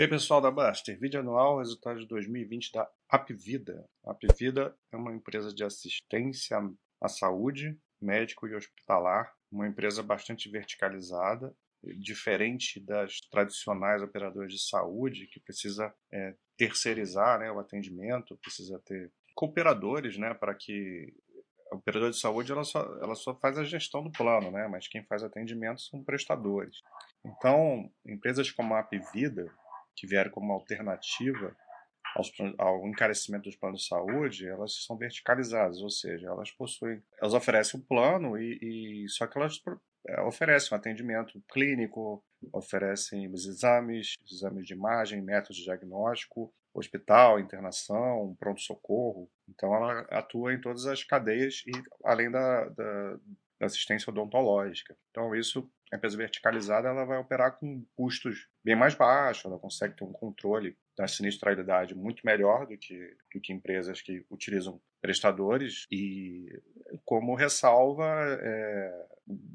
E aí, pessoal da Baster, vídeo anual, resultado de 2020 da Apvida. A Apvida é uma empresa de assistência à saúde, médico e hospitalar, uma empresa bastante verticalizada, diferente das tradicionais operadoras de saúde, que precisa é, terceirizar né, o atendimento, precisa ter cooperadores né, para que a operadora de saúde ela só, ela só faz a gestão do plano, né, mas quem faz atendimento são prestadores. Então, empresas como a Apvida, que vieram como alternativa aos, ao encarecimento dos planos de saúde, elas são verticalizadas, ou seja, elas possuem, elas oferecem um plano e, e só que elas é, oferecem um atendimento clínico, oferecem os exames, exames de imagem, métodos de diagnóstico, hospital, internação, pronto-socorro. Então ela atua em todas as cadeias e além da, da, da assistência odontológica. Então isso a empresa verticalizada ela vai operar com custos bem mais baixos, ela consegue ter um controle da sinistralidade muito melhor do que, do que empresas que utilizam prestadores e como ressalva é,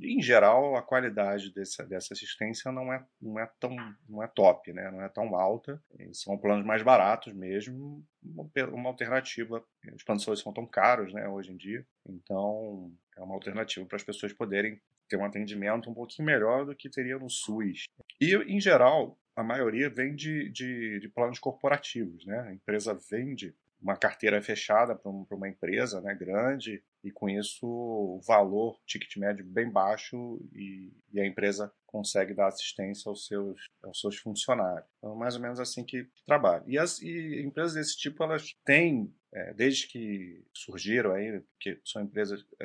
em geral a qualidade dessa, dessa assistência não é, não é tão não é top né? Não é tão alta. São planos mais baratos mesmo uma, alternativa. Os planos de saúde são tão caros né hoje em dia. Então é uma alternativa para as pessoas poderem ter um atendimento um pouquinho melhor do que teria no SUS. E, em geral, a maioria vem de, de, de planos corporativos, né? A empresa vende uma carteira fechada para um, uma empresa né, grande e com isso o valor ticket médio bem baixo e, e, a empresa consegue dar assistência aos seus, aos seus funcionários. Então, mais ou menos assim que trabalha. E as e empresas desse tipo, elas têm, é, desde que surgiram aí, porque são empresas, é,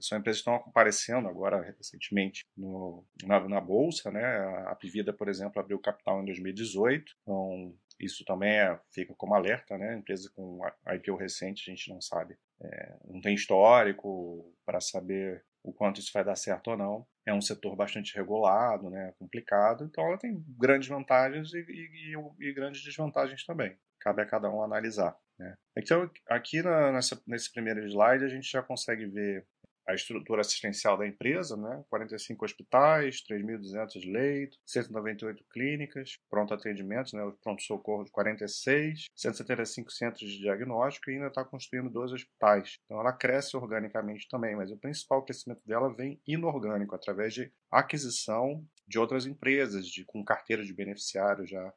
são empresas que estão aparecendo agora recentemente no, na, na Bolsa, né? A Pivida, por exemplo, abriu capital em 2018, então isso também é, fica como alerta, né? Empresa com IPO recente, a gente não sabe, é, não tem histórico para saber o quanto isso vai dar certo ou não. É um setor bastante regulado, né? Complicado, então ela tem grandes vantagens e, e, e, grandes desvantagens também. Cabe a cada um analisar. Né? Então, aqui na, nessa, nesse primeiro slide, a gente já consegue ver a estrutura assistencial da empresa, né? 45 hospitais, 3.200 leitos, 198 clínicas, pronto atendimento, né? pronto-socorro de 46, 175 centros de diagnóstico e ainda está construindo dois hospitais. Então ela cresce organicamente também, mas o principal crescimento dela vem inorgânico, através de aquisição de outras empresas, de, com carteira de beneficiários já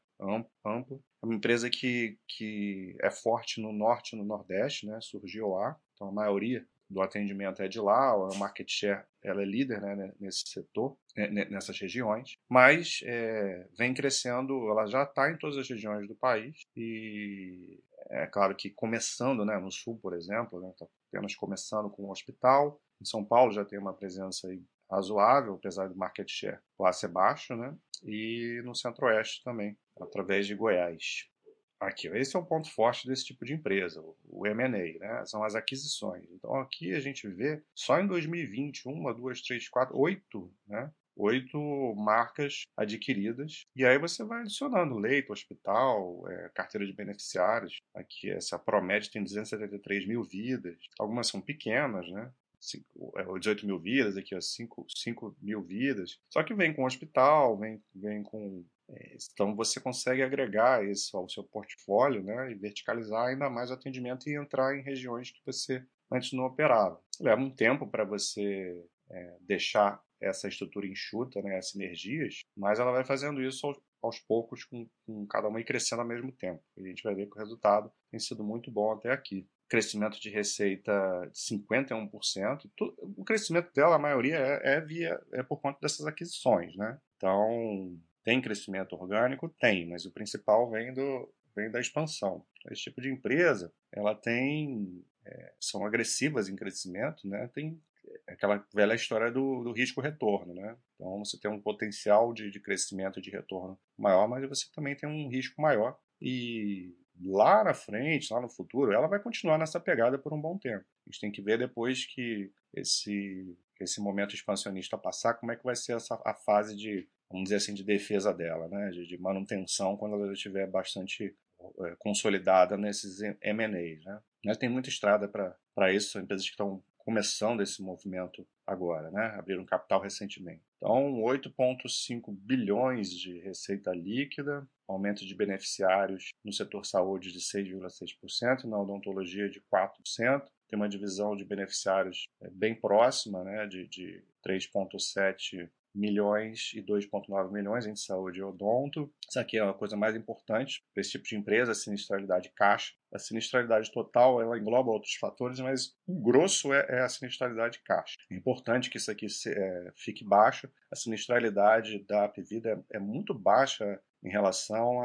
amplo. É uma empresa que, que é forte no norte e no nordeste, né? surgiu lá, então a maioria do atendimento é de lá, a market share ela é líder né, nesse setor, né, nessas regiões, mas é, vem crescendo, ela já está em todas as regiões do país e é claro que começando né, no sul, por exemplo, está né, apenas começando com o hospital, em São Paulo já tem uma presença razoável, apesar do market share lá ser baixo, né, e no centro-oeste também, através de Goiás. Aqui, esse é o ponto forte desse tipo de empresa, o M&A, né? São as aquisições. Então aqui a gente vê só em 2020 uma, duas, três, quatro, oito, né? Oito marcas adquiridas. E aí você vai adicionando leito, hospital, é, carteira de beneficiários. Aqui essa Promed tem 273 mil vidas. Algumas são pequenas, né? 18 é, mil vidas, aqui ó, 5, 5 mil vidas. Só que vem com hospital, vem, vem com é, então você consegue agregar isso ao seu portfólio né, e verticalizar ainda mais o atendimento e entrar em regiões que você antes não operava. Leva um tempo para você é, deixar essa estrutura enxuta, né, as sinergias, mas ela vai fazendo isso aos, aos poucos, com, com, cada uma e crescendo ao mesmo tempo. E a gente vai ver que o resultado tem sido muito bom até aqui. Crescimento de receita de 51%. o crescimento dela, a maioria, é, é, via, é por conta dessas aquisições. Né? Então, tem crescimento orgânico? Tem, mas o principal vem, do, vem da expansão. Esse tipo de empresa, ela tem, é, são agressivas em crescimento, né? tem aquela velha história do, do risco-retorno. Né? Então, você tem um potencial de, de crescimento de retorno maior, mas você também tem um risco maior. E lá na frente, lá no futuro, ela vai continuar nessa pegada por um bom tempo. A gente tem que ver depois que esse, esse momento expansionista passar, como é que vai ser essa, a fase de vamos dizer assim, de defesa dela, né? de, de manutenção quando ela estiver bastante é, consolidada nesses M&As. Né? Mas tem muita estrada para isso, são empresas que estão começando esse movimento agora, né? abriram capital recentemente. Então, 8,5 bilhões de receita líquida, aumento de beneficiários no setor saúde de 6,6%, na odontologia de 4%, tem uma divisão de beneficiários é, bem próxima, né, de, de 3,7 milhões e 2,9 milhões entre saúde e odonto. Isso aqui é a coisa mais importante para esse tipo de empresa, a sinistralidade caixa. A sinistralidade total ela engloba outros fatores, mas o grosso é, é a sinistralidade caixa. É importante que isso aqui se, é, fique baixo. A sinistralidade da Apvida é, é muito baixa em relação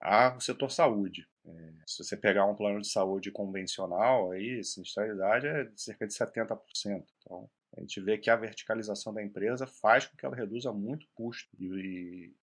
ao setor saúde. É, se você pegar um plano de saúde convencional, aí, sinistralidade é de cerca de 70%. Então, a gente vê que a verticalização da empresa faz com que ela reduza muito o custo. E,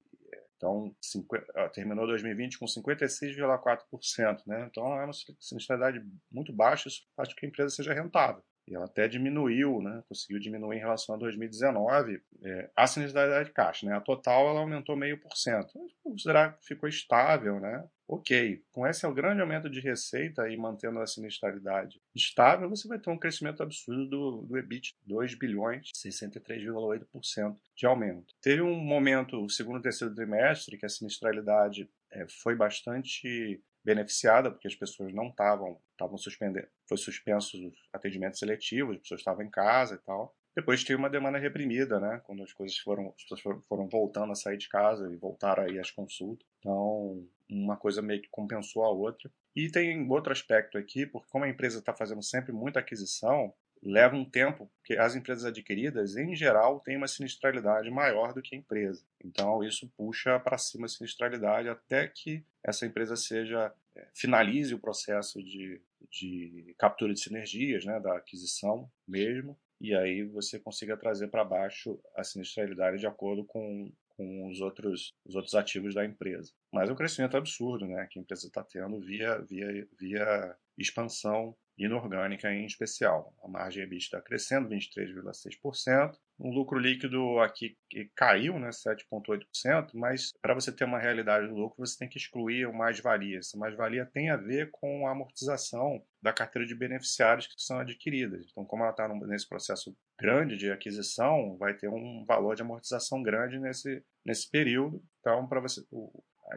então, 50, terminou 2020 com 56,4%. Né? Então, é uma sinistralidade muito baixa, isso faz com que a empresa seja rentável. E ela até diminuiu, né? conseguiu diminuir em relação a 2019 é, a sinistralidade de caixa. Né? A total ela aumentou meio por cento. Considerar que ficou estável, né? ok. Com esse grande aumento de receita e mantendo a sinistralidade estável, você vai ter um crescimento absurdo do, do EBIT, 2 bilhões, 63,8% de aumento. Teve um momento, o segundo e terceiro trimestre, que a sinistralidade é, foi bastante beneficiada, porque as pessoas não estavam, estavam suspendendo, foi suspenso os atendimentos seletivos, as pessoas estavam em casa e tal. Depois teve uma demanda reprimida, né? Quando as coisas foram, as pessoas foram voltando a sair de casa e voltaram aí às consultas. Então, uma coisa meio que compensou a outra. E tem outro aspecto aqui, porque como a empresa está fazendo sempre muita aquisição, leva um tempo, porque as empresas adquiridas, em geral, têm uma sinistralidade maior do que a empresa. Então, isso puxa para cima a sinistralidade até que essa empresa seja é, finalize o processo de, de captura de sinergias, né, da aquisição mesmo, e aí você consiga trazer para baixo a sinistralidade de acordo com, com os outros, os outros ativos da empresa. Mas é um crescimento absurdo né, que a empresa está tendo via, via, via expansão inorgânica em especial. A margem EBITDA está crescendo 23,6%. O lucro líquido aqui caiu, né, 7,8%, mas para você ter uma realidade do lucro, você tem que excluir o mais-valia. Essa mais-valia tem a ver com a amortização da carteira de beneficiários que são adquiridas. Então, como ela está nesse processo grande de aquisição, vai ter um valor de amortização grande nesse, nesse período. Então, para você,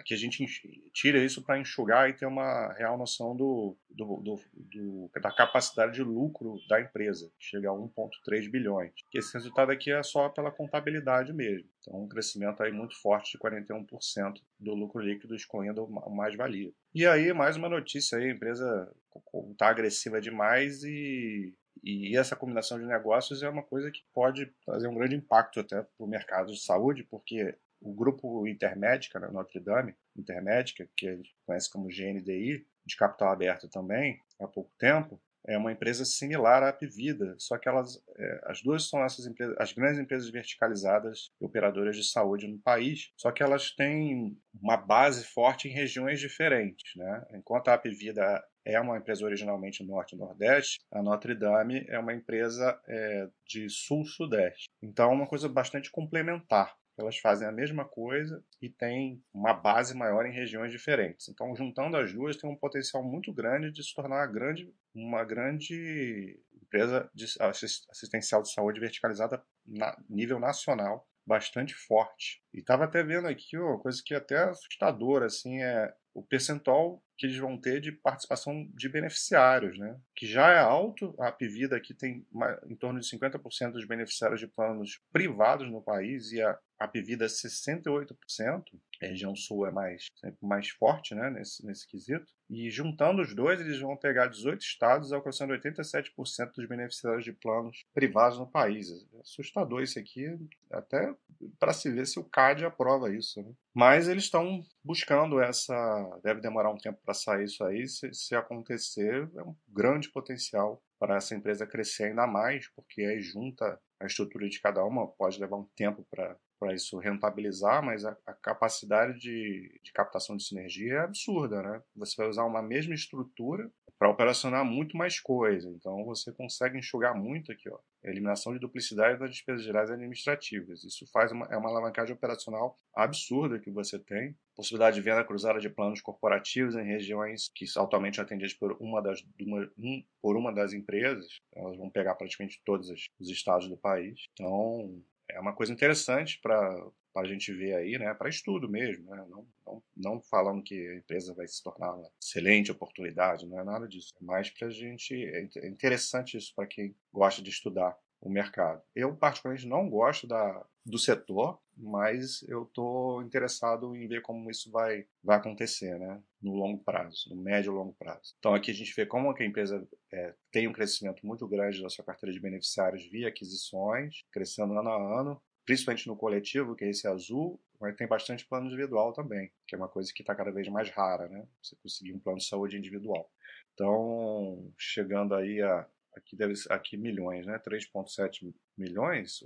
que a gente tira isso para enxugar e ter uma real noção do, do, do, do, da capacidade de lucro da empresa, que chega a 1,3 bilhões. Esse resultado aqui é só pela contabilidade mesmo. Então, um crescimento aí muito forte de 41% do lucro líquido, excluindo o mais-valia. E aí, mais uma notícia aí, a empresa está agressiva demais e e essa combinação de negócios é uma coisa que pode trazer um grande impacto até para o mercado de saúde, porque o grupo Intermédica, né, Notre Dame Intermédica, que a gente conhece como GNDI, de capital aberto também, há pouco tempo, é uma empresa similar à Apvida, só que elas, é, as duas são essas empresas, as grandes empresas verticalizadas e operadoras de saúde no país, só que elas têm uma base forte em regiões diferentes, né? Enquanto a Apvida é uma empresa originalmente norte e nordeste, a Notre Dame é uma empresa é, de sul-sudeste. Então é uma coisa bastante complementar. Elas fazem a mesma coisa e têm uma base maior em regiões diferentes. Então, juntando as duas, tem um potencial muito grande de se tornar uma grande, uma grande empresa de assistencial de saúde verticalizada na nível nacional, bastante forte. E estava até vendo aqui uma coisa que é até assustadora, assim, é o percentual que eles vão ter de participação de beneficiários, né? que já é alto. A Apvida aqui tem em torno de 50% dos beneficiários de planos privados no país e a Apvida 68%. A região sul é mais, mais forte né? nesse, nesse quesito. E juntando os dois, eles vão pegar 18 estados, alcançando 87% dos beneficiários de planos privados no país. É assustador isso aqui, até para se ver se o CAD aprova isso. Né? Mas eles estão buscando essa. Deve demorar um tempo para sair isso aí. Se, se acontecer, é um grande potencial para essa empresa crescer ainda mais, porque aí junta a estrutura de cada uma, pode levar um tempo para para isso rentabilizar, mas a, a capacidade de, de, captação de sinergia é absurda, né? Você vai usar uma mesma estrutura para operacionar muito mais coisa, então você consegue enxugar muito aqui, ó. Eliminação de duplicidade das despesas gerais administrativas. Isso faz uma, é uma alavancagem operacional absurda que você tem. Possibilidade de venda cruzada de planos corporativos em regiões que são atualmente atendidas por uma das, uma, um, por uma das empresas. Elas vão pegar praticamente todos os estados do país. Então, é uma coisa interessante para a gente ver aí, né, para estudo mesmo, né, não, não, não, falando que a empresa vai se tornar uma excelente oportunidade, não é nada disso, é mais para a gente, é, é interessante isso para quem gosta de estudar o mercado. Eu, particularmente, não gosto da, do setor, mas eu estou interessado em ver como isso vai, vai acontecer né, no longo prazo, no médio e longo prazo. Então, aqui a gente vê como a empresa é, tem um crescimento muito grande da sua carteira de beneficiários via aquisições, crescendo ano a ano, principalmente no coletivo, que é esse azul, mas tem bastante plano individual também, que é uma coisa que está cada vez mais rara, né? Você conseguir um plano de saúde individual. Então, chegando aí a aqui deve aqui milhões, né? 3.7 milhões.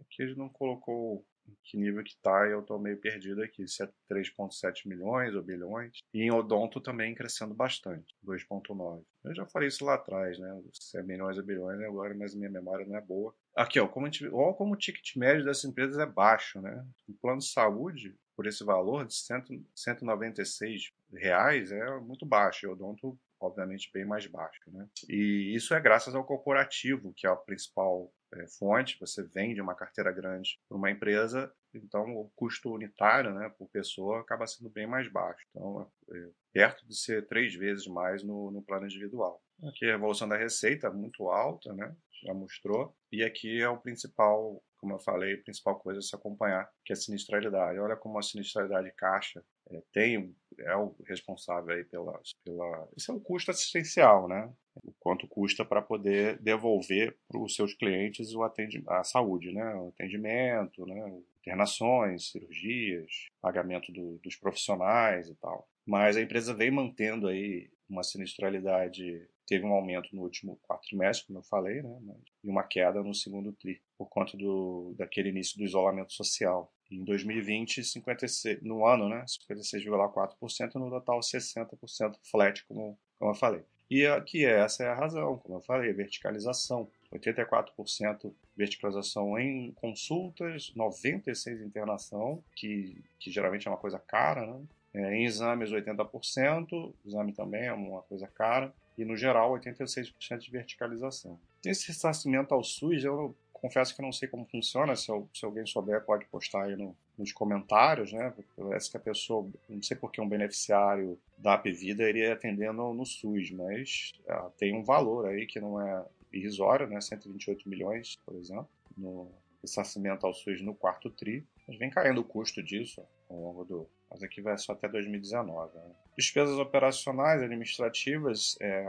Aqui ele não colocou que nível que está, eu estou meio perdido aqui, se é 3,7 milhões ou bilhões. E em odonto também crescendo bastante, 2,9. Eu já falei isso lá atrás, né? Se é milhões ou bilhões agora, mas minha memória não é boa. Aqui, ó, como, gente, olha como o ticket médio dessas empresas é baixo, né? O plano de saúde, por esse valor de 100, 196 reais, é muito baixo. E odonto obviamente bem mais baixo. Né? E isso é graças ao corporativo, que é a principal é, fonte. Você vende uma carteira grande para uma empresa, então o custo unitário né, por pessoa acaba sendo bem mais baixo. Então, é, perto de ser três vezes mais no, no plano individual. Aqui a evolução da receita é muito alta, né? já mostrou. E aqui é o principal, como eu falei, a principal coisa a se acompanhar, que é a sinistralidade. Olha como a sinistralidade caixa é, tem, é o responsável aí pela, pela. Isso é o custo assistencial, né? O quanto custa para poder devolver para os seus clientes o a saúde, né? O atendimento, né? internações, cirurgias, pagamento do, dos profissionais e tal. Mas a empresa vem mantendo aí uma sinistralidade teve um aumento no último quatrimestre, como eu falei, né, e uma queda no segundo tri, por conta do, daquele início do isolamento social. Em 2020, 56, no ano, né, 56,4%, no total 60% flat, como, como eu falei. E aqui essa é a razão, como eu falei, verticalização. 84% verticalização em consultas, 96% internação, que, que geralmente é uma coisa cara, né? É, em exames, 80%, exame também é uma coisa cara, e no geral, 86% de verticalização. Esse ressarcimento ao SUS, eu confesso que não sei como funciona, se, eu, se alguém souber pode postar aí no, nos comentários, né? Parece que a pessoa, não sei porque um beneficiário da Apvida iria atendendo no, SUS, mas ah, tem um valor aí que não é irrisório, né? 128 milhões, por exemplo, no ressarcimento ao SUS no quarto TRI. Mas vem caindo o custo disso ao longo do, mas aqui vai só até 2019. Né? Despesas operacionais, administrativas, é,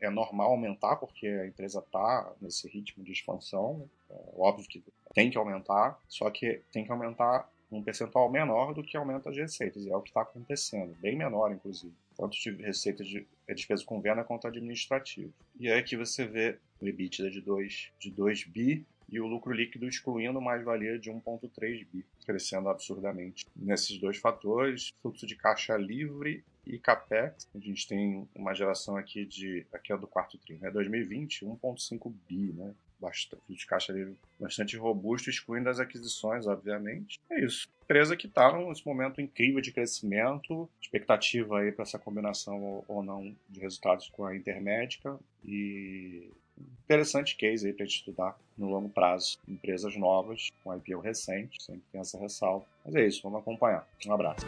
é, normal aumentar porque a empresa está nesse ritmo de expansão. É óbvio que tem que aumentar, só que tem que aumentar um percentual menor do que aumenta as receitas, e é o que está acontecendo, bem menor, inclusive. Tanto de receitas de é despesa com venda quanto administrativo. E aí aqui você vê o EBITDA de 2, de 2 bi e o lucro líquido excluindo mais-valia de 1,3 bi, crescendo absurdamente. Nesses dois fatores, fluxo de caixa livre e capex, a gente tem uma geração aqui de, aqui é do quarto tri, né, 2020, 1,5 bi, né, bastante, de caixa livre bastante robusto, excluindo as aquisições, obviamente. É isso. Empresa que está nesse momento incrível de crescimento, expectativa aí para essa combinação ou não de resultados com a Intermédica e interessante case aí para gente estudar no longo prazo. Empresas novas, com IPO recente, sempre tem essa ressalva. Mas é isso, vamos acompanhar. Um abraço.